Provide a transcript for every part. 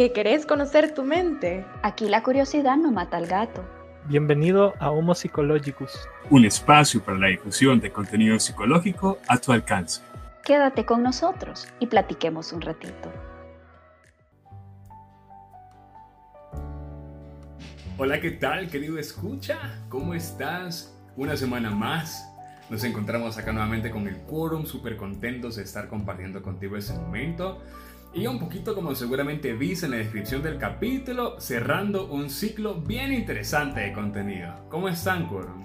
¿Que querés conocer tu mente? Aquí la curiosidad no mata al gato. Bienvenido a Homo Psychologicus, un espacio para la difusión de contenido psicológico a tu alcance. Quédate con nosotros y platiquemos un ratito. Hola, ¿qué tal, querido escucha? ¿Cómo estás? Una semana más. Nos encontramos acá nuevamente con el quórum, súper contentos de estar compartiendo contigo ese momento. Y un poquito como seguramente viste en la descripción del capítulo, cerrando un ciclo bien interesante de contenido. ¿Cómo están, Quorum?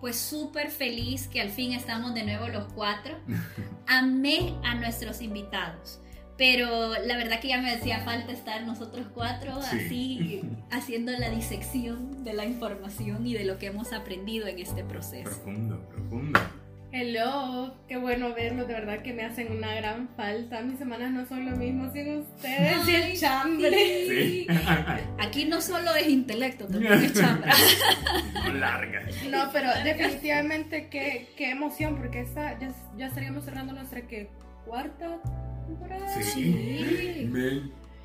Pues súper feliz que al fin estamos de nuevo los cuatro. Amé a nuestros invitados. Pero la verdad que ya me hacía falta estar nosotros cuatro así haciendo la disección de la información y de lo que hemos aprendido en este proceso. Profundo, profundo. Hello, qué bueno verlos, de verdad que me hacen una gran falta. Mis semanas no son lo mismo sin ustedes y el chambre. Aquí no solo es intelecto, también es chambre. No larga. No, pero definitivamente qué, qué emoción, porque esta, ya, ya estaríamos cerrando nuestra que cuarta temporada. Sí.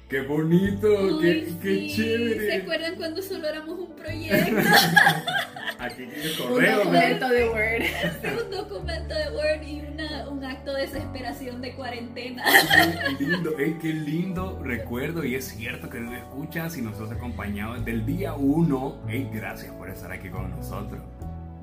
Qué bonito, qué, qué chévere. ¿Se acuerdan cuando solo éramos un proyecto? Aquí tiene correo. Un documento de Word. un documento de Word y una, un acto de desesperación de cuarentena. Qué lindo, qué lindo recuerdo y es cierto que nos escuchas y nos has acompañado desde el día uno. Hey, gracias por estar aquí con nosotros.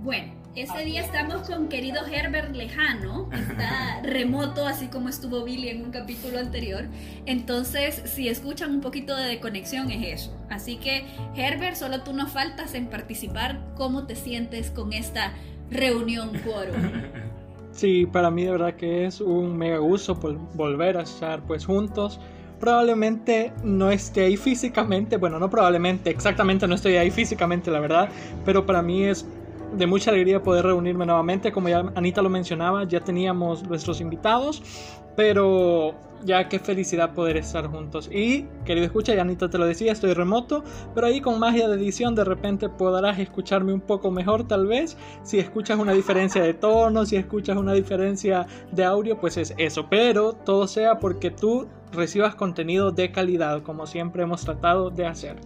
Bueno, ese día estamos con querido Herbert Lejano, está remoto, así como estuvo Billy en un capítulo anterior. Entonces, si escuchan un poquito de conexión, es eso. Así que, Herbert, solo tú nos faltas en participar. ¿Cómo te sientes con esta reunión quórum? Sí, para mí de verdad que es un mega gusto volver a estar pues juntos probablemente no esté ahí físicamente, bueno, no probablemente, exactamente no estoy ahí físicamente, la verdad, pero para mí es de mucha alegría poder reunirme nuevamente. Como ya Anita lo mencionaba, ya teníamos nuestros invitados, pero ya qué felicidad poder estar juntos. Y, querido escucha, ya Anita te lo decía, estoy remoto, pero ahí con magia de edición de repente podrás escucharme un poco mejor tal vez. Si escuchas una diferencia de tono, si escuchas una diferencia de audio, pues es eso. Pero todo sea porque tú recibas contenido de calidad, como siempre hemos tratado de hacer.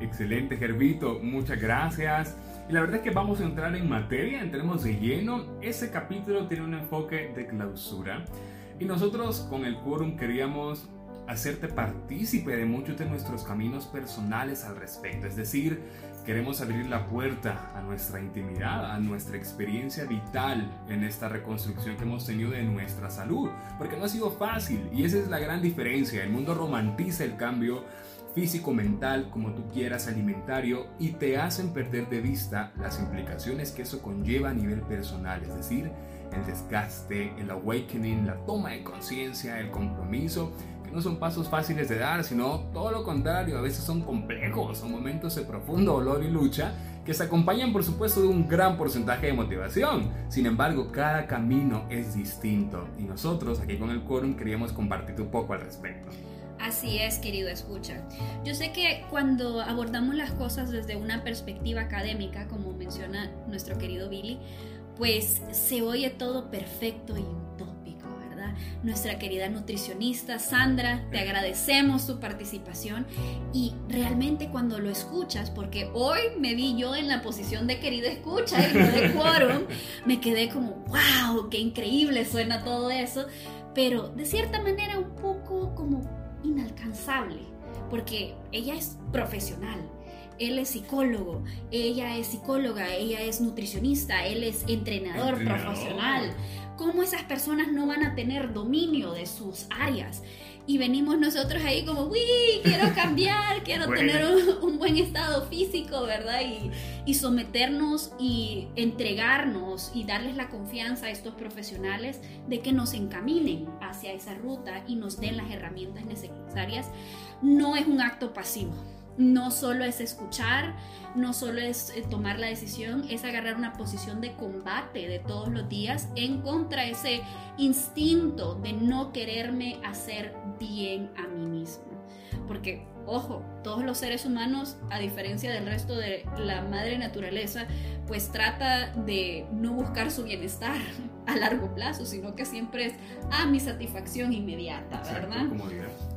Excelente, Gerbito, muchas gracias. Y la verdad es que vamos a entrar en materia, entremos de lleno. Ese capítulo tiene un enfoque de clausura. Y nosotros con el quórum queríamos hacerte partícipe de muchos de nuestros caminos personales al respecto. Es decir, queremos abrir la puerta a nuestra intimidad, a nuestra experiencia vital en esta reconstrucción que hemos tenido de nuestra salud. Porque no ha sido fácil y esa es la gran diferencia. El mundo romantiza el cambio físico, mental, como tú quieras, alimentario, y te hacen perder de vista las implicaciones que eso conlleva a nivel personal, es decir, el desgaste, el awakening, la toma de conciencia, el compromiso, que no son pasos fáciles de dar, sino todo lo contrario, a veces son complejos, son momentos de profundo dolor y lucha que se acompañan por supuesto de un gran porcentaje de motivación. Sin embargo, cada camino es distinto y nosotros aquí con el quórum queríamos compartir un poco al respecto. Así es, querido escucha. Yo sé que cuando abordamos las cosas desde una perspectiva académica, como menciona nuestro querido Billy, pues se oye todo perfecto y utópico, ¿verdad? Nuestra querida nutricionista Sandra, te agradecemos su participación y realmente cuando lo escuchas, porque hoy me vi yo en la posición de querida escucha y no de quórum, me quedé como, wow, qué increíble suena todo eso, pero de cierta manera un poco como inalcanzable, porque ella es profesional, él es psicólogo, ella es psicóloga, ella es nutricionista, él es entrenador, profesional. ¿Cómo esas personas no van a tener dominio de sus áreas? Y venimos nosotros ahí como, uy, quiero cambiar, quiero tener un, buen estado físico, ¿verdad? Y, y someternos y entregarnos y darles la confianza a estos profesionales de que nos encaminen hacia esa ruta y nos den las herramientas necesarias. No es un acto pasivo no solo es escuchar, no solo es eh, tomar la decisión, es agarrar una posición de combate de todos los días en contra de ese instinto de no quererme hacer bien a mí mismo. Porque, ojo, todos los seres humanos, a diferencia del resto de la madre naturaleza, pues trata de no buscar su bienestar a largo plazo, sino que siempre es a ah, mi satisfacción inmediata, ¿verdad?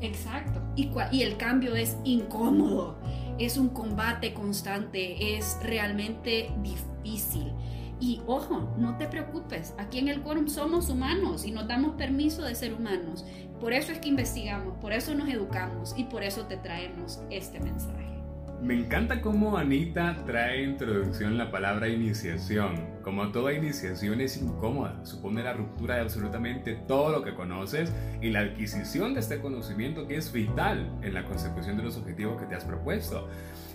Exacto. Y, y el cambio es incómodo, es un combate constante, es realmente difícil. Y ojo, no te preocupes, aquí en el quórum somos humanos y nos damos permiso de ser humanos. Por eso es que investigamos, por eso nos educamos y por eso te traemos este mensaje. Me encanta cómo Anita trae introducción la palabra iniciación. Como toda iniciación es incómoda, supone la ruptura de absolutamente todo lo que conoces y la adquisición de este conocimiento que es vital en la consecución de los objetivos que te has propuesto.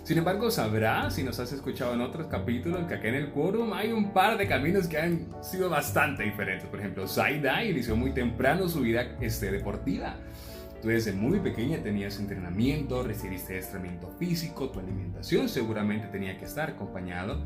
Sin embargo, sabrás, si nos has escuchado en otros capítulos, que aquí en el quórum hay un par de caminos que han sido bastante diferentes. Por ejemplo, Zaida inició muy temprano su vida este, deportiva. Tú desde muy pequeña tenías entrenamiento, recibiste entrenamiento físico, tu alimentación seguramente tenía que estar acompañado.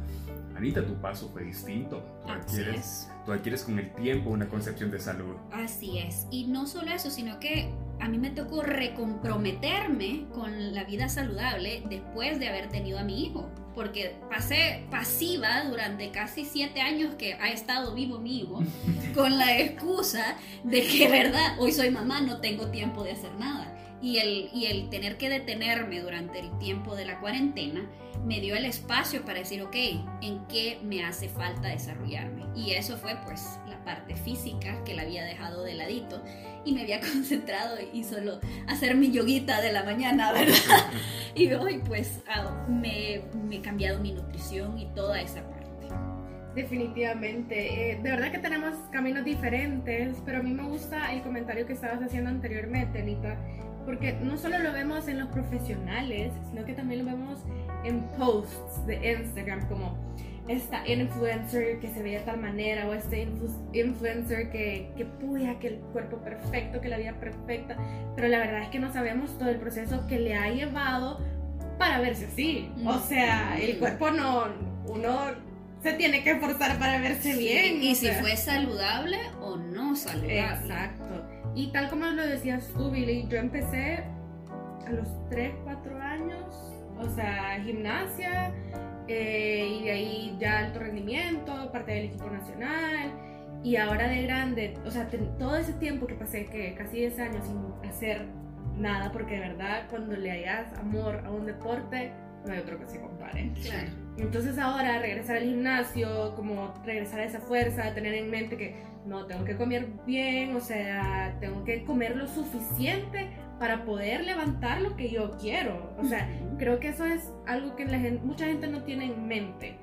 Anita, tu paso fue distinto. Tú adquieres, tú adquieres con el tiempo una concepción de salud. Así es. Y no solo eso, sino que a mí me tocó recomprometerme con la vida saludable después de haber tenido a mi hijo. Porque pasé pasiva durante casi siete años que ha estado vivo hijo, con la excusa de que, verdad, hoy soy mamá, no tengo tiempo de hacer nada. Y el, y el tener que detenerme durante el tiempo de la cuarentena me dio el espacio para decir, ok, ¿en qué me hace falta desarrollarme? Y eso fue pues la parte física que la había dejado de ladito y me había concentrado y solo hacer mi yoguita de la mañana, ¿verdad? y hoy pues me, me, he cambiado mi nutrición y toda esa parte. Definitivamente, eh, de verdad que tenemos caminos diferentes, pero a mí me gusta el comentario que estabas haciendo anteriormente, Anita, porque no solo lo vemos en los profesionales, sino que también lo vemos en posts de Instagram, como esta influencer que se ve de tal manera o este influencer que, que puya, que el cuerpo perfecto, que la vida perfecta, pero la verdad es que no sabemos todo el proceso que le ha llevado para verse así. O sea, el cuerpo no, uno se tiene que esforzar para verse bien. Y si fue saludable o no saludable. Exacto. Y tal como lo decías tú, Billy, yo empecé a los 3, 4 años, o sea, gimnasia eh, y de ahí ya alto rendimiento, parte del equipo nacional. Y ahora de grande, o sea, todo ese tiempo que pasé, que casi 10 años sin hacer nada, porque de verdad cuando le hayas amor a un deporte, no hay otro que se compare. Claro. Entonces ahora regresar al gimnasio, como regresar a esa fuerza, tener en mente que no, tengo que comer bien, o sea, tengo que comer lo suficiente para poder levantar lo que yo quiero. O sea, creo que eso es algo que la gente, mucha gente no tiene en mente.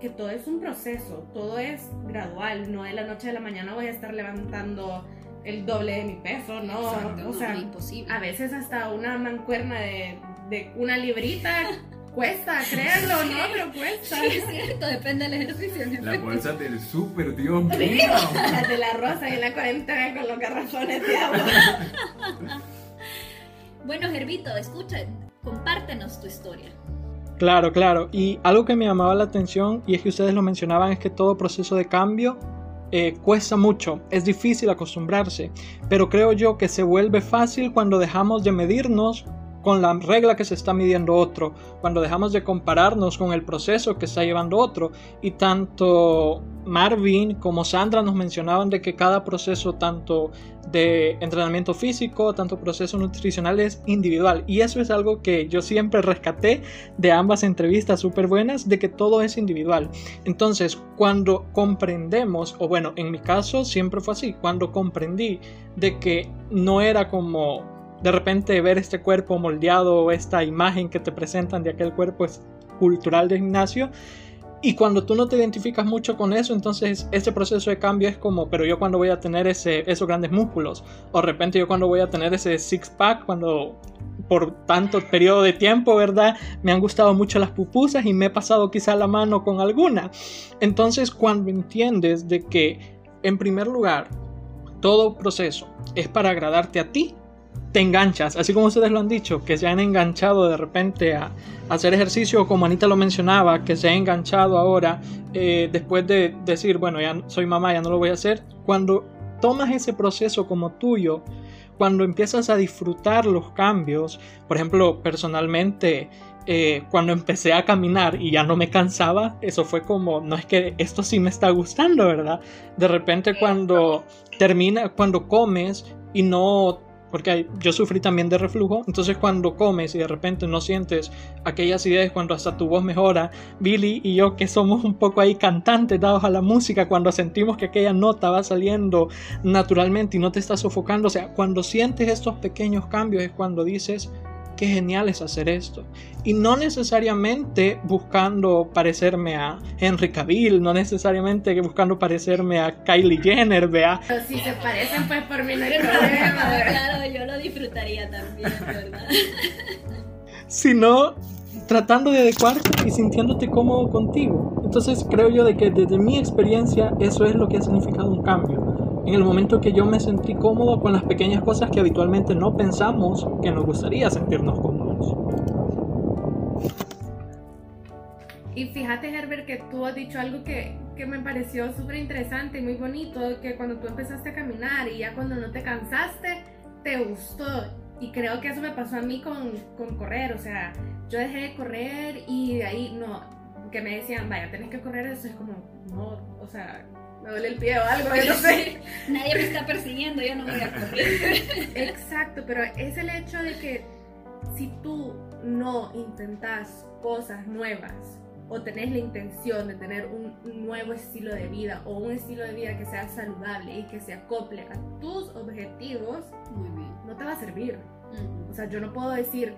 Que todo es un proceso, todo es gradual, no de la noche a la mañana voy a estar levantando el doble de mi peso, ¿no? o sea, imposible. a veces hasta una mancuerna de, de una librita cuesta, créanlo, ¿no? Pero cuesta. Sí, es cierto, depende del ejercicio. La bolsa del súper, Dios mío. La de la rosa y la cuarentena con los garrafones de agua. Bueno, Gervito, escucha, compártenos tu historia. Claro, claro. Y algo que me llamaba la atención, y es que ustedes lo mencionaban, es que todo proceso de cambio eh, cuesta mucho, es difícil acostumbrarse, pero creo yo que se vuelve fácil cuando dejamos de medirnos con la regla que se está midiendo otro, cuando dejamos de compararnos con el proceso que está llevando otro. Y tanto Marvin como Sandra nos mencionaban de que cada proceso, tanto de entrenamiento físico, tanto proceso nutricional, es individual. Y eso es algo que yo siempre rescaté de ambas entrevistas súper buenas, de que todo es individual. Entonces, cuando comprendemos, o bueno, en mi caso siempre fue así, cuando comprendí de que no era como de repente ver este cuerpo moldeado o esta imagen que te presentan de aquel cuerpo es cultural de gimnasio. Y cuando tú no te identificas mucho con eso, entonces ese proceso de cambio es como, pero yo cuando voy a tener ese, esos grandes músculos, o de repente yo cuando voy a tener ese six pack, cuando por tanto periodo de tiempo, ¿verdad? Me han gustado mucho las pupusas y me he pasado quizá la mano con alguna. Entonces cuando entiendes de que, en primer lugar, todo proceso es para agradarte a ti, te enganchas, así como ustedes lo han dicho, que se han enganchado de repente a, hacer ejercicio, como Anita lo mencionaba, que se ha enganchado ahora eh, después de decir, bueno, ya soy mamá, ya no lo voy a hacer. Cuando tomas ese proceso como tuyo, cuando empiezas a disfrutar los cambios, por ejemplo, personalmente, eh, cuando empecé a caminar y ya no me cansaba, eso fue como, no es que esto sí me está gustando, ¿verdad? De repente cuando termina, cuando comes y no porque yo sufrí también de reflujo, entonces cuando comes y de repente no sientes aquellas ideas cuando hasta tu voz mejora, Billy y yo que somos un poco ahí cantantes dados a la música, cuando sentimos que aquella nota va saliendo naturalmente y no te está sofocando, o sea, cuando sientes estos pequeños cambios es cuando dices, qué genial es hacer esto. Y no necesariamente buscando parecerme a Henry Cavill, no necesariamente buscando parecerme a Kylie Jenner, vea. Pero si se parecen, pues por mí no hay problema. claro, yo lo disfrutaría también, ¿verdad? Sino tratando de adecuarte y sintiéndote cómodo contigo. Entonces creo yo de que desde mi experiencia eso es lo que ha significado un cambio en el momento que yo me sentí cómodo con las pequeñas cosas que habitualmente no pensamos que nos gustaría sentirnos cómodos. Y fíjate, Herbert, que tú has dicho algo que, que me pareció súper interesante y muy bonito, que cuando tú empezaste a caminar y ya cuando no te cansaste, te gustó. Y creo que eso me pasó a mí con, con correr, o sea, yo dejé de correr y de ahí, no, que me decían, vaya, tenés que correr, eso es como, no, o sea, me duele el pie o algo, yo no sé. Nadie me está persiguiendo, yo no voy a correr. Exacto, pero es el hecho de que si tú no intentas cosas nuevas o tenés la intención de tener un, nuevo estilo de vida o un estilo de vida que sea saludable y que se acople a tus objetivos, no te va a servir. O sea, yo no puedo decir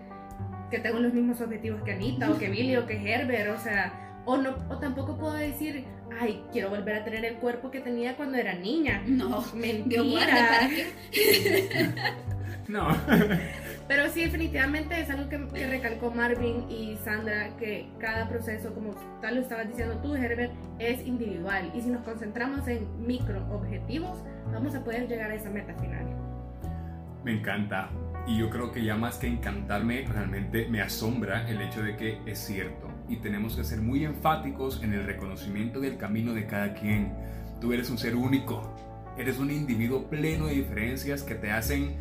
que tengo los mismos objetivos que Anita o que Billy o que Herbert, o sea, o, no, o tampoco puedo decir, ay, quiero volver a tener el cuerpo que tenía cuando era niña. No, mentira. no. Pero sí, definitivamente es algo que, recalcó Marvin y Sandra, que cada proceso, como tal lo estabas diciendo tú, Herbert, es individual. Y si nos concentramos en micro objetivos, vamos a poder llegar a esa meta final. Me encanta. Y yo creo que ya más que encantarme, realmente me asombra el hecho de que es cierto y tenemos que ser muy enfáticos en el reconocimiento del camino de cada quien. Tú eres un ser único, eres un individuo pleno de diferencias que te hacen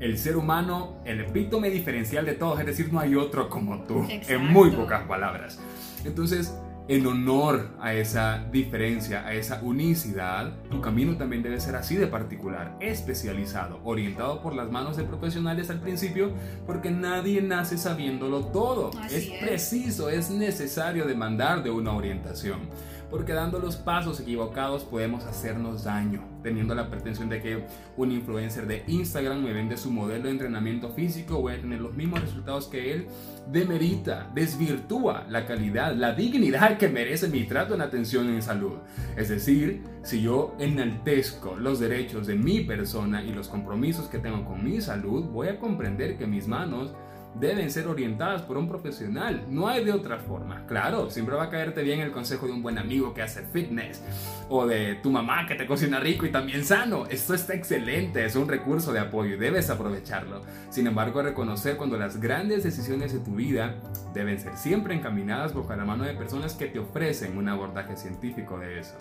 el ser humano el epítome diferencial de todos, es decir, no hay otro como tú, en muy pocas palabras. Entonces, en honor a esa diferencia, a esa unicidad, tu camino también debe ser así de particular, especializado, orientado por las manos de profesionales al principio, porque nadie nace sabiéndolo todo. es, es preciso, es necesario demandar de una orientación porque dando los pasos equivocados podemos hacernos daño, teniendo la pretensión de que un influencer de Instagram me vende su modelo de entrenamiento físico, voy a tener los mismos resultados que él, demerita, desvirtúa la calidad, la dignidad que merece mi trato en atención en salud. Es decir, si yo enaltezco los derechos de mi persona y los compromisos que tengo con mi salud, voy a comprender que mis manos deben ser orientadas por un profesional. No hay de otra forma. Claro, siempre va a caerte bien el consejo de un buen amigo que hace fitness o de tu mamá que te cocina rico y también sano. Esto está excelente, es un recurso de apoyo y debes aprovecharlo. Sin embargo, reconocer cuando las grandes decisiones de tu vida deben ser siempre encaminadas bajo la mano de personas que te ofrecen un abordaje científico de eso.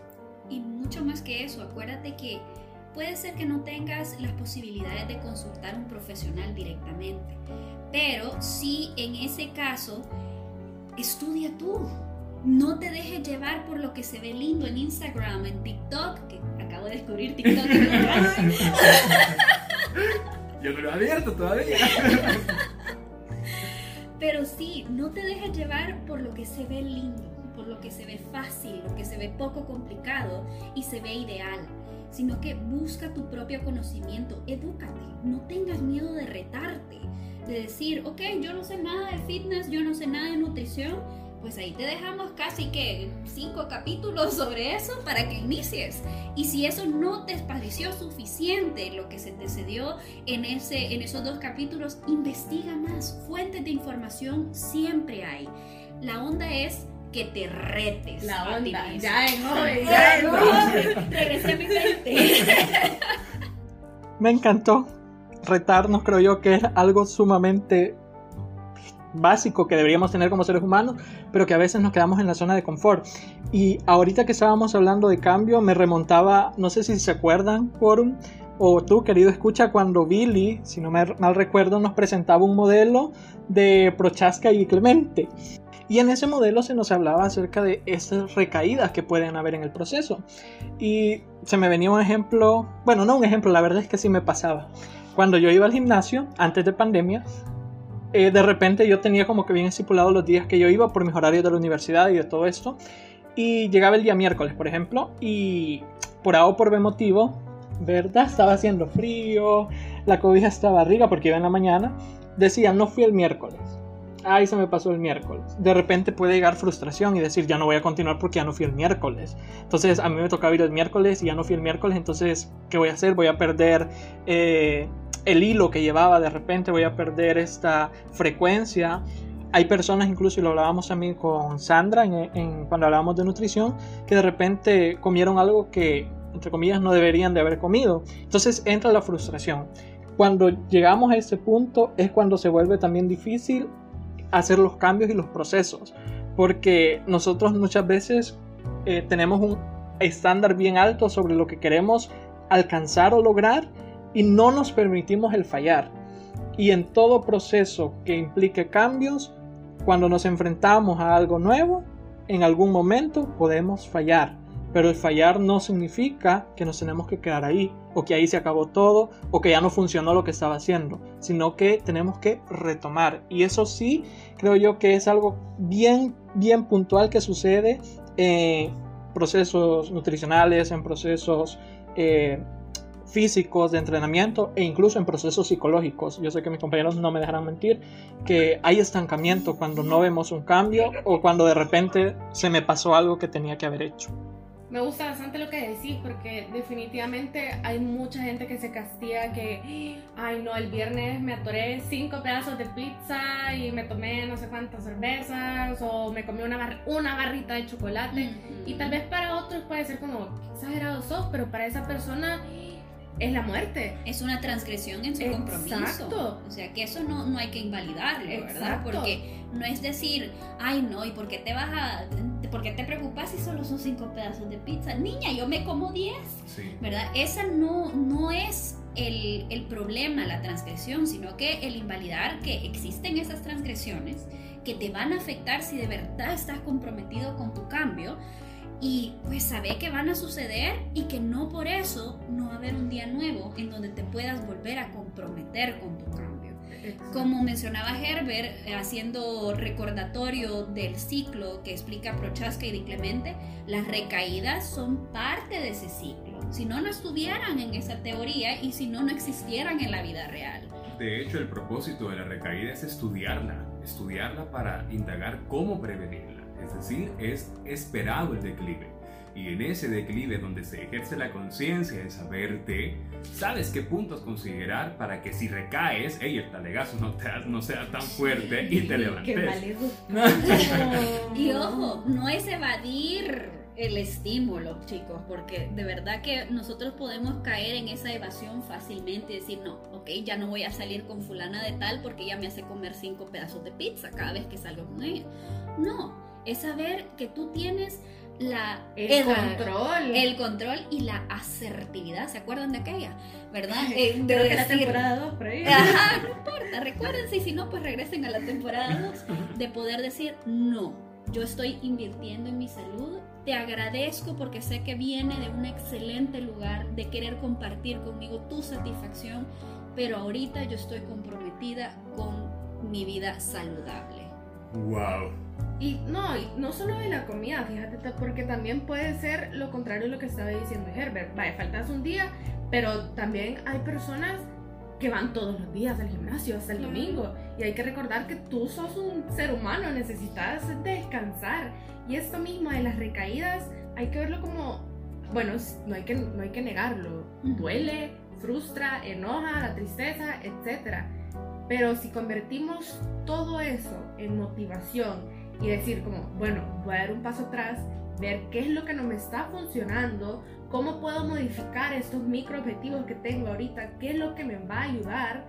Y mucho más que eso, acuérdate que puede ser que no tengas las posibilidades de consultar a un profesional directamente pero si en ese caso, estudia tú. No te dejes llevar por lo que se ve lindo en Instagram, en TikTok, que acabo de descubrir TikTok. Yo no lo he abierto todavía. Pero sí, no te dejes llevar por lo que se ve lindo, por lo que se ve fácil, lo que se ve poco complicado y se ve ideal, sino que busca tu propio conocimiento, edúcate, no tengas miedo de retarte de decir, ok, yo no sé nada de fitness, yo no sé nada de nutrición, pues ahí te dejamos casi que cinco capítulos sobre eso para que inicies. Y si eso no te pareció suficiente, lo que se te cedió en, ese, en esos dos capítulos, investiga más. Fuentes de información siempre hay. La onda es que te retes. La onda, ya en hoy, ya en hoy. Regresé a mi mente. Me encantó retarnos, creo yo, que es algo sumamente básico que deberíamos tener como seres humanos, pero que a veces nos quedamos en la zona de confort. Y ahorita que estábamos hablando de cambio, me remontaba, no sé si se acuerdan, Quorum, o tú, querido escucha, cuando Billy, si no me mal recuerdo, nos presentaba un modelo de Prochaska y Clemente. Y en ese modelo se nos hablaba acerca de esas recaídas que pueden haber en el proceso. Y se me venía un ejemplo, bueno, no un ejemplo, la verdad es que sí me pasaba. Cuando yo iba al gimnasio, antes de pandemia, eh, de repente yo tenía como que bien estipulado los días que yo iba por mis horarios de la universidad y de todo esto. Y llegaba el día miércoles, por ejemplo, y por A o por B motivo, ¿verdad? Estaba haciendo frío, la cobija estaba arriba porque iba en la mañana. Decía, no fui el miércoles. Ay, se me pasó el miércoles. De repente puede llegar frustración y decir, ya no voy a continuar porque ya no fui el miércoles. Entonces a mí me tocaba ir el miércoles y ya no fui el miércoles. Entonces, ¿qué voy a hacer? Voy a perder eh, el hilo que llevaba de repente, voy a perder esta frecuencia. Hay personas, incluso, y lo hablábamos también con Sandra en, cuando hablábamos de nutrición, que de repente comieron algo que, entre comillas, no deberían de haber comido. Entonces entra la frustración. Cuando llegamos a ese punto es cuando se vuelve también difícil hacer los cambios y los procesos. Porque nosotros muchas veces eh, tenemos un estándar bien alto sobre lo que queremos alcanzar o lograr y no nos permitimos el fallar. Y en todo proceso que implique cambios, cuando nos enfrentamos a algo nuevo, en algún momento podemos fallar. Pero el fallar no significa que nos tenemos que quedar ahí, o que ahí se acabó todo, o que ya no funcionó lo que estaba haciendo, sino que tenemos que retomar. Y eso sí, creo yo que es algo bien, bien puntual que sucede en procesos nutricionales, en procesos eh, físicos de entrenamiento e incluso en procesos psicológicos. Yo sé que mis compañeros no me dejarán mentir que hay estancamiento cuando no vemos un cambio o cuando de repente se me pasó algo que tenía que haber hecho. Me gusta bastante lo que decís porque definitivamente hay mucha gente que se castiga que, ay no, el viernes me atoré cinco pedazos de pizza y me tomé no sé cuántas cervezas o me comí una, una barrita de chocolate. Y tal vez para otros puede ser como, exagerado sos, pero para esa persona es la muerte. Es una transgresión en su compromiso. O sea que eso no, no hay que invalidarlo, ¿verdad? Porque no es decir, ay no, ¿y por qué te vas a... ¿Por qué te preocupas si solo son cinco pedazos de pizza? Niña, yo me como diez. ¿Verdad? Esa no, no es el, el problema, la transgresión, sino que el invalidar que existen esas transgresiones que te van a afectar si de verdad estás comprometido con tu cambio y pues sabe que van a suceder y que no por eso no va a haber un día nuevo en donde te puedas volver a comprometer con tu cambio. Como mencionaba Herbert, haciendo recordatorio del ciclo que explica Prochaska y Di Clemente, las recaídas son parte de ese ciclo. Si no, no estuvieran en esa teoría y si no, no existieran en la vida real. De hecho, el propósito de la recaída es estudiarla, estudiarla para indagar cómo prevenirla es decir, es esperado el declive. Y en ese declive donde se ejerce la conciencia de saberte, sabes qué puntos considerar para que si recaes, hey, el talegazo no, no sea tan fuerte y te levantes. y ojo, no es evadir el estímulo, chicos, porque de verdad que nosotros podemos caer en esa evasión fácilmente y decir, no, ok, ya no voy a salir con fulana de tal porque ella me hace comer cinco pedazos de pizza cada vez que salgo con ella. No, es saber que tú tienes la, el, control. El control y la asertividad. ¿Se acuerdan de aquella? ¿Verdad? Eh, que la temporada 2 por ahí. Ajá, no importa. Recuérdense y si no, pues regresen a la temporada 2 de poder decir no. Yo estoy invirtiendo en mi salud. Te agradezco porque sé que viene de un excelente lugar de querer compartir conmigo tu satisfacción, pero ahorita yo estoy comprometida con mi vida saludable. Wow. Y no, no solo de la comida, fíjate, porque también puede ser lo contrario de lo que estaba diciendo Herbert. Vaya, faltas un día, pero también hay personas que van todos los días al gimnasio hasta el domingo. Y hay que recordar que tú sos un ser humano, necesitas descansar. Y esto mismo de las recaídas, hay que verlo como, bueno, no hay que, no hay que negarlo. Duele, frustra, enoja, la tristeza, etc. Pero si convertimos todo eso en motivación, y decir como, bueno, voy a dar un paso atrás, ver qué es lo que no me está funcionando, cómo puedo modificar estos micro objetivos que tengo ahorita, qué es lo que me va a ayudar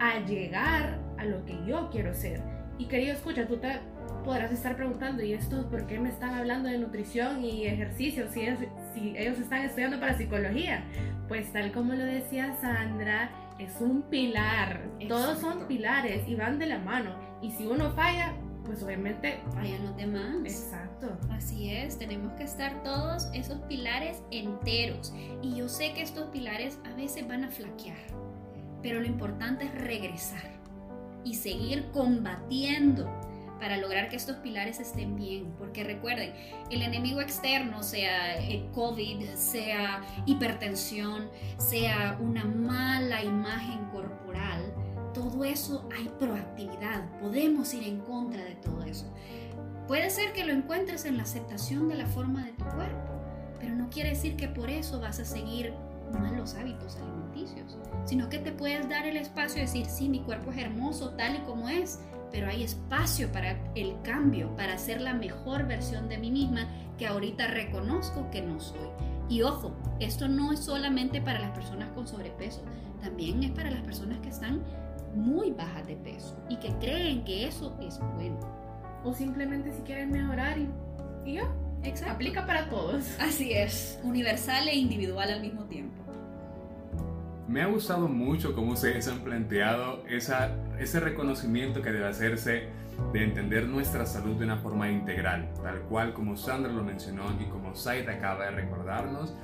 a llegar a lo que yo quiero ser. Y querido, escucha, tú te podrás estar preguntando, ¿y esto por qué me están hablando de nutrición y ejercicio si ellos, si ellos están estudiando para psicología? Pues tal como lo decía Sandra, es un pilar. Todos son pilares y van de la mano. Y si uno falla, pues obviamente... Vayan los demás. Exacto. Así es, tenemos que estar todos esos pilares enteros. Y yo sé que estos pilares a veces van a flaquear, pero lo importante es regresar y seguir combatiendo para lograr que estos pilares estén bien. Porque recuerden, el enemigo externo, sea el COVID, sea hipertensión, sea una mala imagen todo eso hay proactividad. Podemos ir en contra de todo eso. Puede ser que lo encuentres en la aceptación de la forma de tu cuerpo, pero no quiere decir que por eso vas a seguir malos hábitos alimenticios, sino que te puedes dar el espacio de decir, sí, mi cuerpo es hermoso tal y como es, pero hay espacio para el cambio, para ser la mejor versión de mí misma que ahorita reconozco que no soy. Y ojo, esto no es solamente para las personas con sobrepeso, también es para las personas que están muy bajas de peso y que creen que eso es bueno. O simplemente si quieren mejorar y, y ya. Exacto. Aplica para todos. Así es, universal e individual al mismo tiempo. Me ha gustado mucho cómo ustedes han planteado esa, ese reconocimiento que debe hacerse de entender nuestra salud de una forma integral, tal cual como Sandra lo mencionó y como Said acaba de recordarnos,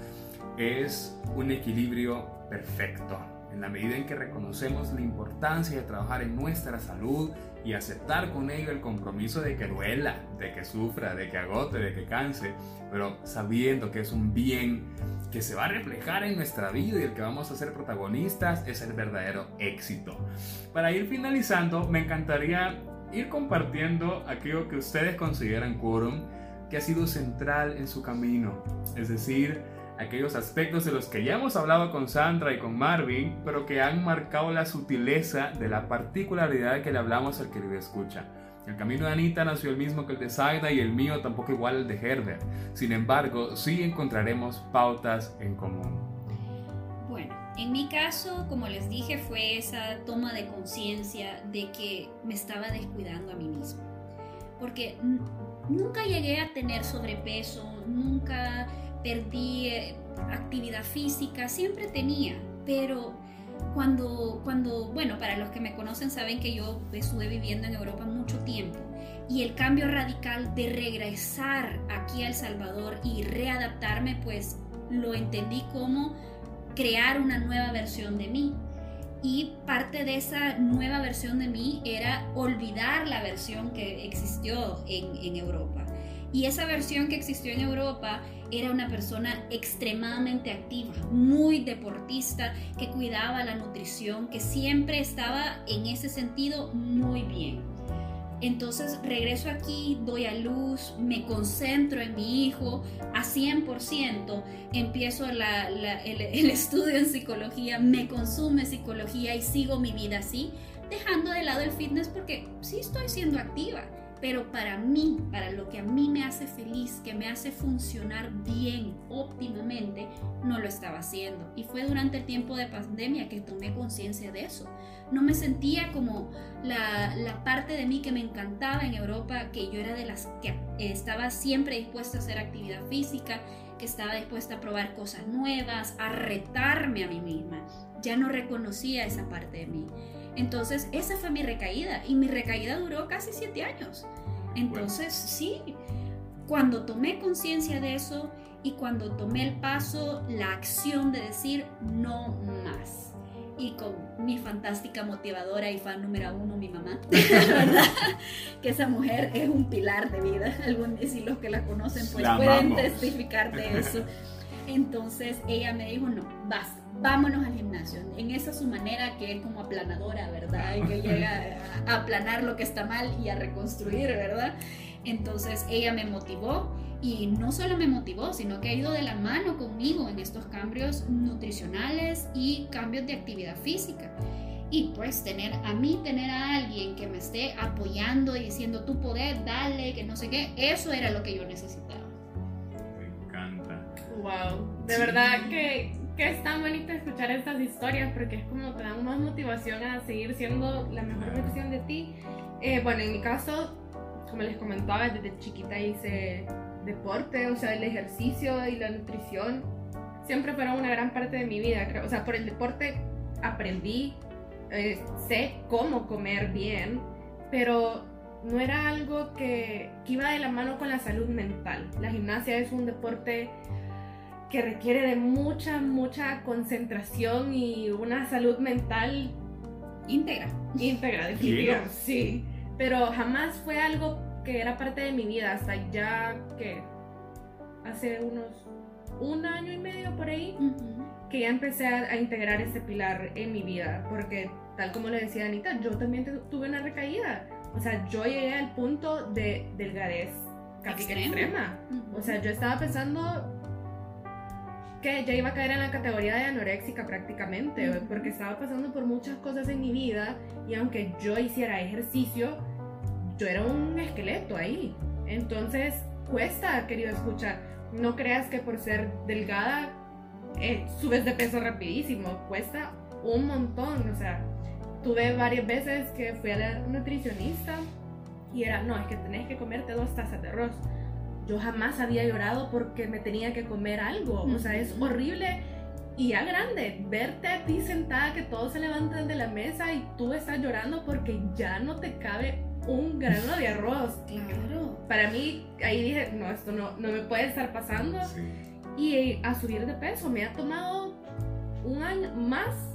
es un equilibrio perfecto. En la medida en que reconocemos la importancia de trabajar en nuestra salud y aceptar con ello el compromiso de que duela, de que sufra, de que agote, de que canse, pero sabiendo que es un bien que se va a reflejar en nuestra vida y el que vamos a ser protagonistas es el verdadero éxito. Para ir finalizando, me encantaría ir compartiendo aquello que ustedes consideran quórum que ha sido central en su camino, es decir, aquellos aspectos de los que ya hemos hablado con Sandra y con Marvin, pero que han marcado la sutileza de la particularidad que le hablamos al querido escucha. El camino de Anita nació el mismo que el de Zaida y el mío tampoco igual al de Herbert. Sin embargo, sí encontraremos pautas en común. Bueno, en mi caso, como les dije, fue esa toma de conciencia de que me estaba descuidando a mí misma. Porque nunca llegué a tener sobrepeso, nunca perdí eh, actividad física, siempre tenía, pero cuando, cuando, bueno, para los que me conocen saben que yo estuve viviendo en Europa mucho tiempo y el cambio radical de regresar aquí a El Salvador y readaptarme, pues lo entendí como crear una nueva versión de mí. Y parte de esa nueva versión de mí era olvidar la versión que existió en, en Europa. Y esa versión que existió en Europa era una persona extremadamente activa, muy deportista, que cuidaba la nutrición, que siempre estaba en ese sentido muy bien. Entonces regreso aquí, doy a luz, me concentro en mi hijo a 100%, empiezo el, el estudio en psicología, me consume psicología y sigo mi vida así, dejando de lado el fitness porque sí estoy siendo activa, pero para mí, para lo que a mí me hace feliz, que me hace funcionar bien, óptimamente, no lo estaba haciendo. Y fue durante el tiempo de pandemia que tomé conciencia de eso. No me sentía como la, la parte de mí que me encantaba en Europa, que yo era de las que estaba siempre dispuesta a hacer actividad física, que estaba dispuesta a probar cosas nuevas, a retarme a mí misma. Ya no reconocía esa parte de mí. Entonces, esa fue mi recaída y mi recaída duró casi siete años. Entonces, sí, cuando tomé conciencia de eso y cuando tomé el paso, la acción de decir no más. Y con mi fantástica motivadora y fan número uno, mi mamá, ¿verdad? que esa mujer es un pilar de vida. Algunos, si los que la conocen, pues La pueden testificar de eso. Entonces ella me dijo, no, basta, vámonos al gimnasio. En esa su manera que es como aplanadora, ¿verdad? Y que llega a aplanar lo que está mal y a reconstruir, ¿verdad? Entonces ella me motivó y no solo me motivó, sino que ha ido de la mano conmigo en estos cambios nutricionales y cambios de actividad física. Y pues tener a mí, tener a alguien que me esté apoyando y diciendo tú podés, dale, que no sé qué, eso era lo que yo necesitaba. Me encanta. Wow, de Sí. verdad que que es tan bonito escuchar estas historias porque es como te dan más motivación a seguir siendo la mejor versión de ti. Eh, bueno, en mi caso, como les comentaba, desde chiquita hice deporte, o sea, el ejercicio y la nutrición siempre fueron una gran parte de mi vida. O sea, por el deporte aprendí, eh, sé cómo comer bien, pero no era algo que, que iba de la mano con la salud mental. La gimnasia es un deporte que requiere de mucha, mucha concentración y una salud mental íntegra. Íntegra, definitivamente. Sí, pero jamás fue algo que era parte de mi vida hasta ya que hace unos un año y medio por ahí que ya empecé a, integrar ese pilar en mi vida porque tal como le decía Anita yo también tuve una recaída. O sea yo llegué al punto de delgadez casi que extrema. o sea yo estaba pensando que ya iba a caer en la categoría de anoréxica prácticamente, porque estaba pasando por muchas cosas en mi vida y aunque yo hiciera ejercicio, yo era un esqueleto ahí. Entonces, cuesta, querido escuchar. No creas que por ser delgada eh, subes de peso rapidísimo, cuesta un montón. O sea, tuve varias veces que fui a la nutricionista y era, no, es que tenés que comerte dos tazas de arroz yo jamás había llorado porque me tenía que comer algo. O sea, es horrible y ya grande verte a ti sentada que todos se levantan de la mesa y tú estás llorando porque ya no te cabe un grano de arroz. Claro. Para mí, ahí dije, no, esto no, no me puede estar pasando. Y a subir de peso me ha tomado un año más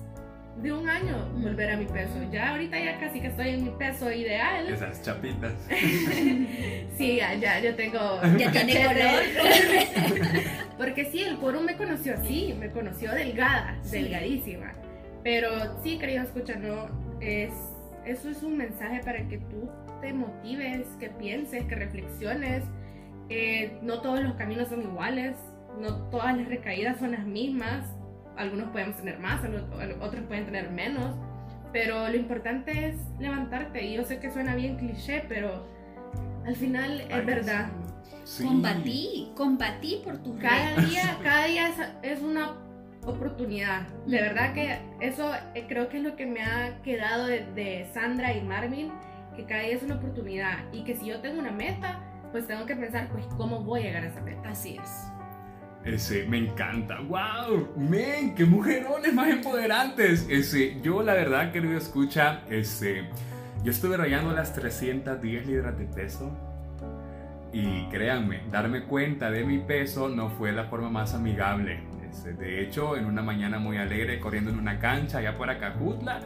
de un año volver a mi peso. Ya ahorita ya casi que estoy en mi peso ideal. Esas chapitas. sí, ya, ya yo tengo... Ya tiene color. Porque sí, el quórum me conoció así, me conoció delgada, delgadísima. Pero sí, querido escuchar, no, es, eso es un mensaje para que tú te motives, que pienses, que reflexiones. Eh, no todos los caminos son iguales, no todas las recaídas son las mismas algunos podemos tener más, otros pueden tener menos, pero lo importante es levantarte. Y yo sé que suena bien cliché, pero al final es verdad. Combatí, combatí por tu cada día, cada día es, una oportunidad. De verdad que eso eh, creo que es lo que me ha quedado de, de Sandra y Marvin, que cada día es una oportunidad y que si yo tengo una meta, pues tengo que pensar, pues, ¿cómo voy a llegar a esa meta? Así es. Ese, me encanta. ¡Wow! ¡Men! ¡Qué mujerones más empoderantes! Ese, yo la verdad, querido escucha, ese, yo estuve rayando las 310 libras de peso. Y créanme, darme cuenta de mi peso no fue la forma más amigable. Ese, de hecho, en una mañana muy alegre, corriendo en una cancha allá por Acajutla,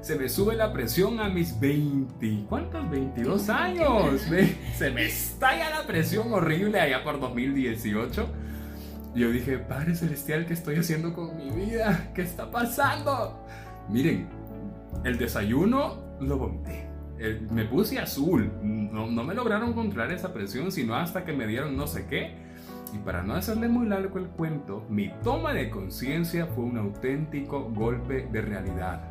se me sube la presión a mis 20, ¿cuántos? 22 años. Se me estalla la presión horrible allá por 2018 yo dije, Padre Celestial, ¿qué estoy haciendo con mi vida? ¿Qué está pasando? Miren, el desayuno lo vomité. me puse azul. No, no me lograron controlar esa presión, sino hasta que me dieron no sé qué. Y para no hacerle muy largo el cuento, mi toma de conciencia fue un auténtico golpe de realidad.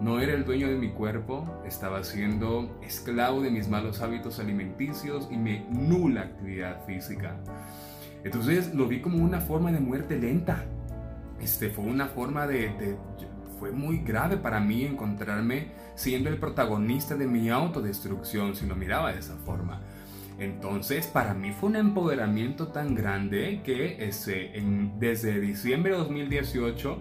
No era el dueño de mi cuerpo, estaba siendo esclavo de mis malos hábitos alimenticios y mi nula actividad física. Entonces lo vi como una forma de muerte lenta. Este, fue una forma de, Fue muy grave para mí encontrarme siendo el protagonista de mi autodestrucción, si lo miraba de esa forma. Entonces, para mí fue un empoderamiento tan grande que ese, en, desde diciembre de 2018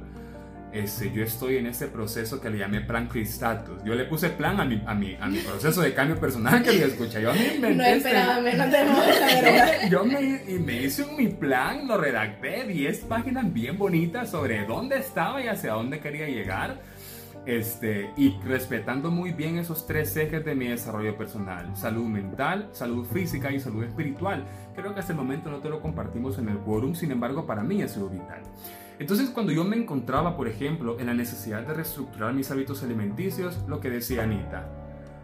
este, yo estoy en ese proceso que le llamé plan Cristatus. Yo le puse plan a mi, a mi, a mi proceso de cambio personal que le escuché. Yo me inventé. No esperaba menos de verdad. Yo me, y me hice mi plan, lo redacté, 10 páginas bien bonitas sobre dónde estaba y hacia dónde quería llegar. Este, y respetando muy bien esos tres ejes de mi desarrollo personal, salud mental, salud física y salud espiritual. Creo que hasta el momento no te lo compartimos en el quórum, sin embargo para mí es sido vital. Entonces cuando yo me encontraba, por ejemplo, en la necesidad de reestructurar mis hábitos alimenticios, lo que decía Anita,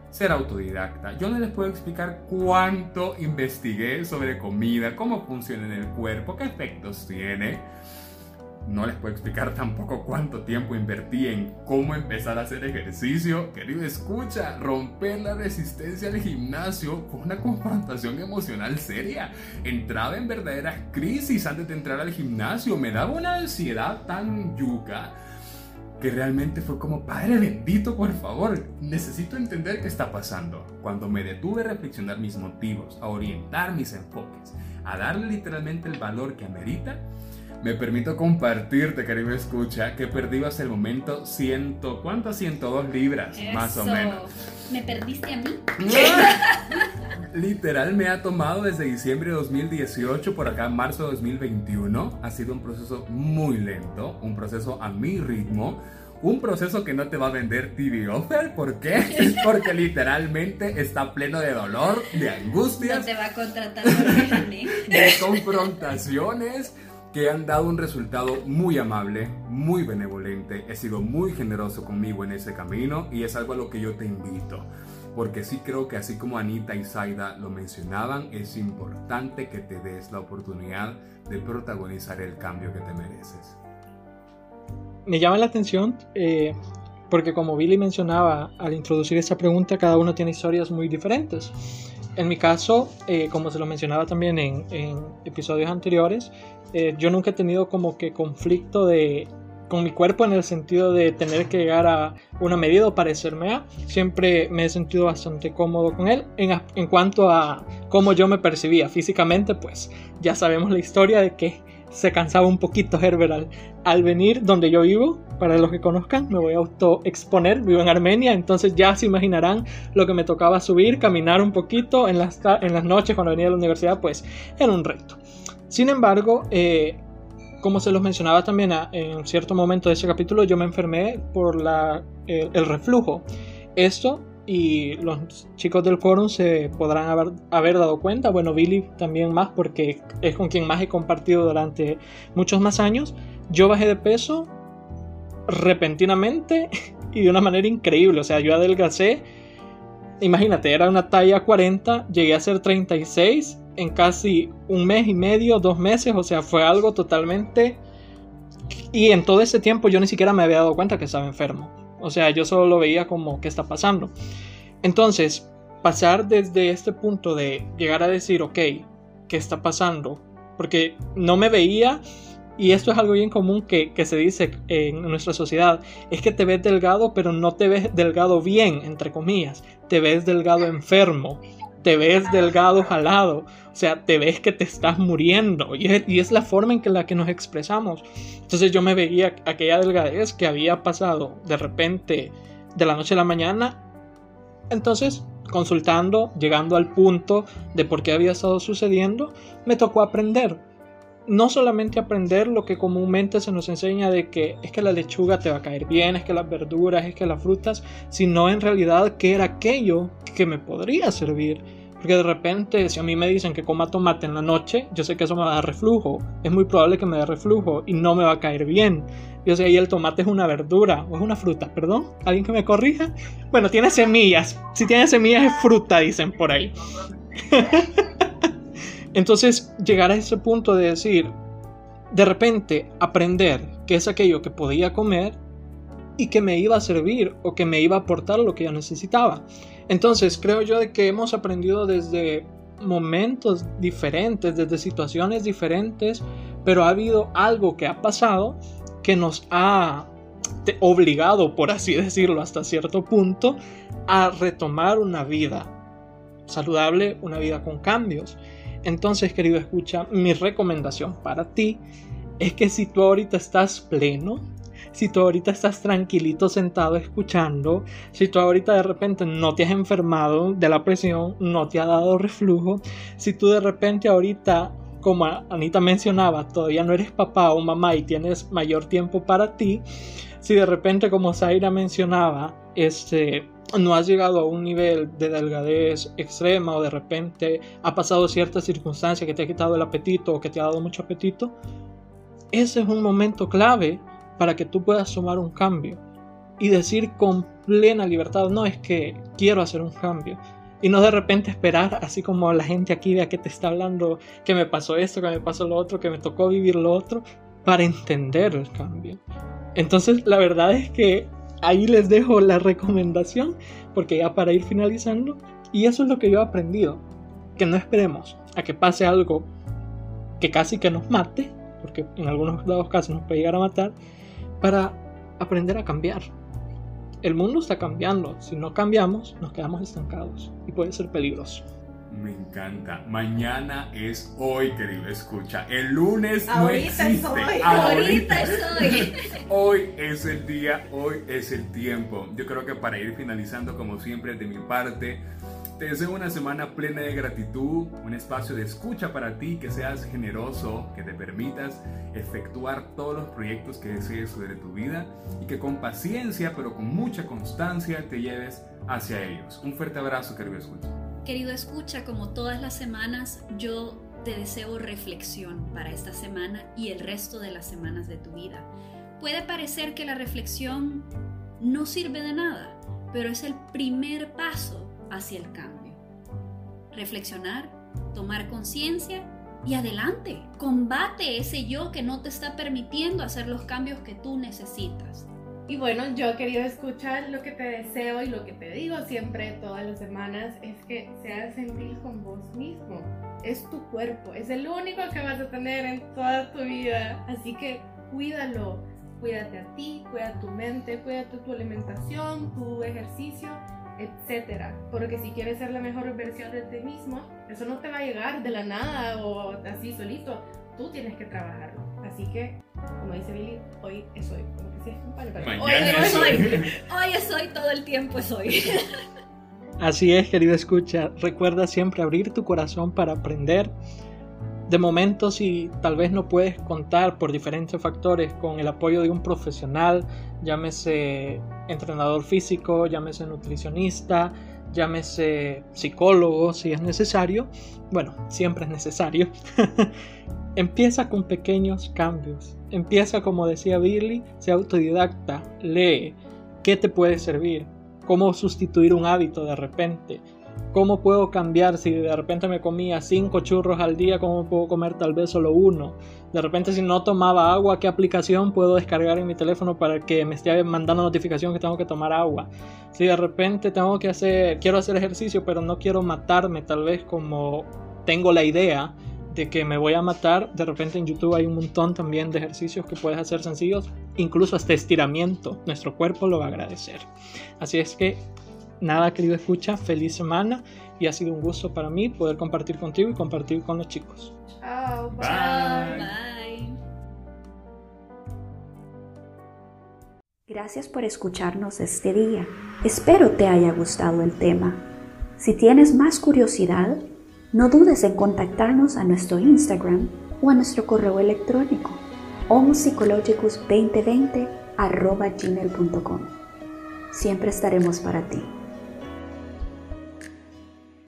ser autodidacta. Yo no les puedo explicar cuánto investigué sobre comida, cómo funciona en el cuerpo, qué efectos tiene. No les puedo explicar tampoco cuánto tiempo invertí en cómo empezar a hacer ejercicio. Querido, escucha, romper la resistencia al gimnasio fue una confrontación emocional seria. Entraba en verdaderas crisis antes de entrar al gimnasio. Me daba una ansiedad tan yuca que realmente fue como, Padre bendito, por favor, necesito entender qué está pasando. Cuando me detuve a reflexionar mis motivos, a orientar mis enfoques, a darle literalmente el valor que amerita, me permito compartirte, querido escucha, que perdí hasta el momento ciento, ¿cuántas? 102 libras, más o menos. ¿Me perdiste a mí? Literal me ha tomado desde diciembre de 2018 por acá marzo de 2021. Ha sido un proceso muy lento, un proceso a mi ritmo. Un proceso que no te va a vender TV Offer, ¿por qué? Porque literalmente está pleno de dolor, de angustias. No te va a contratar De confrontaciones, que han dado un resultado muy amable, muy benevolente. He sido muy generoso conmigo en ese camino y es algo a lo que yo te invito. Porque sí creo que así como Anita y Zaida lo mencionaban, es importante que te des la oportunidad de protagonizar el cambio que te mereces. Me llama la atención eh, porque como Billy mencionaba al introducir esta pregunta, cada uno tiene historias muy diferentes. En mi caso, eh, como se lo mencionaba también en, en episodios anteriores, eh, yo nunca he tenido como que conflicto de con mi cuerpo en el sentido de tener que llegar a una medida o parecerme a. Siempre me he sentido bastante cómodo con él. En, en, cuanto a cómo yo me percibía físicamente, pues ya sabemos la historia de que se cansaba un poquito Herbert al, venir donde yo vivo. Para los que conozcan, me voy a auto exponer. Vivo en Armenia, entonces ya se imaginarán lo que me tocaba subir, caminar un poquito en las, en las noches cuando venía a la universidad, pues era un reto. Sin embargo, eh, como se los mencionaba también en cierto momento de ese capítulo, yo me enfermé por la, el, reflujo. Esto, y los chicos del quórum se podrán haber, haber, dado cuenta, bueno, Billy también más, porque es con quien más he compartido durante muchos más años. Yo bajé de peso repentinamente y de una manera increíble, o sea, yo adelgacé. Imagínate, era una talla 40, llegué a ser 36 en casi un mes y medio, dos meses, o sea, fue algo totalmente... Y en todo ese tiempo yo ni siquiera me había dado cuenta que estaba enfermo. O sea, yo solo lo veía como, ¿qué está pasando? Entonces, pasar desde este punto de llegar a decir, ok, ¿qué está pasando? Porque no me veía, y esto es algo bien común que, que, se dice en nuestra sociedad, es que te ves delgado, pero no te ves delgado bien, entre comillas, te ves delgado enfermo te ves delgado, jalado, o sea, te ves que te estás muriendo y es, la forma en que la que nos expresamos. Entonces yo me veía aquella delgadez que había pasado de repente de la noche a la mañana. Entonces, consultando, llegando al punto de por qué había estado sucediendo, me tocó aprender. No solamente aprender lo que comúnmente se nos enseña de que es que la lechuga te va a caer bien, es que las verduras, es que las frutas, sino en realidad qué era aquello que me podría servir porque de repente, si a mí me dicen que coma tomate en la noche, yo sé que eso me va a dar reflujo. Es muy probable que me dé reflujo y no me va a caer bien. Yo sé, ahí el tomate es una verdura o es una fruta, perdón. ¿Alguien que me corrija? Bueno, tiene semillas. Si tiene semillas es fruta, dicen por ahí. Entonces, llegar a ese punto de decir, de repente, aprender qué es aquello que podía comer y que me iba a servir o que me iba a aportar lo que yo necesitaba. Entonces creo yo de que hemos aprendido desde momentos diferentes, desde situaciones diferentes, pero ha habido algo que ha pasado que nos ha obligado, por así decirlo, hasta cierto punto, a retomar una vida saludable, una vida con cambios. Entonces, querido escucha, mi recomendación para ti es que si tú ahorita estás pleno, si tú ahorita estás tranquilito sentado escuchando, si tú ahorita de repente no te has enfermado de la presión, no te ha dado reflujo, si tú de repente ahorita como Anita mencionaba, todavía no eres papá o mamá y tienes mayor tiempo para ti, si de repente como Zaira mencionaba, este, no has llegado a un nivel de delgadez extrema o de repente ha pasado cierta circunstancia que te ha quitado el apetito o que te ha dado mucho apetito, ese es un momento clave para que tú puedas tomar un cambio y decir con plena libertad, no es que quiero hacer un cambio. Y no de repente esperar, así como la gente aquí vea que te está hablando, que me pasó esto, que me pasó lo otro, que me tocó vivir lo otro. para entender el cambio. Entonces, la verdad es que ahí les dejo la recomendación, porque ya para ir finalizando, y eso es lo que yo he aprendido, que no esperemos a que pase algo que casi que nos mate, porque en algunos casos nos puede llegar a matar, para aprender a cambiar. El mundo está cambiando, si no cambiamos nos quedamos estancados y puede ser peligroso. Me encanta. Mañana es hoy, querido escucha. El lunes Ahorita no existe. es hoy. Ahorita estoy. Hoy es el día, hoy es el tiempo. Yo creo que para ir finalizando, como siempre, de mi parte, te deseo una semana plena de gratitud, un espacio de escucha para ti, que seas generoso, que te permitas efectuar todos los proyectos que desees sobre tu vida y que con paciencia, pero con mucha constancia, te lleves hacia ellos. Un fuerte abrazo, querido escucha. Querido escucha, como todas las semanas, yo te deseo reflexión para esta semana y el resto de las semanas de tu vida. Puede parecer que la reflexión no sirve de nada, pero es el primer paso hacia el cambio. Reflexionar, tomar conciencia y adelante, combate ese yo que no te está permitiendo hacer los cambios que tú necesitas. Y bueno, yo querido escuchar lo que te deseo y lo que te digo siempre todas las semanas es que seas gentil con vos mismo. Es tu cuerpo, es el único que vas a tener en toda tu vida. Así que cuídalo, cuídate a ti, cuida tu mente, cuídate tu alimentación, tu ejercicio, etcétera. Porque si quieres ser la mejor versión de ti mismo, eso no te va a llegar de la nada o así solito. Tú tienes que trabajarlo. Así que, como dice Billy, hoy es hoy. Como que sí es un palo, pero hoy es hoy. Hoy es hoy, todo el tiempo es hoy. Así es, querido escucha, recuerda siempre abrir tu corazón para aprender. De momento, si tal vez no puedes contar por diferentes factores con el apoyo de un profesional, llámese entrenador físico, llámese nutricionista, llámese psicólogo si es necesario, bueno, siempre es necesario. Empieza con pequeños cambios. Empieza, como decía Billy, sea autodidacta, lee. ¿Qué te puede servir? ¿Cómo sustituir un hábito de repente? ¿Cómo puedo cambiar si de repente me comía cinco churros al día? ¿Cómo puedo comer tal vez solo uno? De repente si no tomaba agua, ¿qué aplicación puedo descargar en mi teléfono para que me esté mandando notificación que tengo que tomar agua? Si de repente tengo que hacer, quiero hacer ejercicio, pero no quiero matarme, tal vez como tengo la idea de que me voy a matar, de repente en YouTube hay un montón también de ejercicios que puedes hacer sencillos, incluso hasta estiramiento. Nuestro cuerpo lo va a agradecer. Así es que nada, querido escucha, feliz semana y ha sido un gusto para mí poder compartir contigo y compartir con los chicos. Chao, Bye. Bye. Gracias por escucharnos este día. Espero te haya gustado el tema. Si tienes más curiosidad, no dudes en contactarnos a nuestro Instagram o a nuestro correo electrónico homoPsychologicus2020 gmail.com. Siempre estaremos para ti.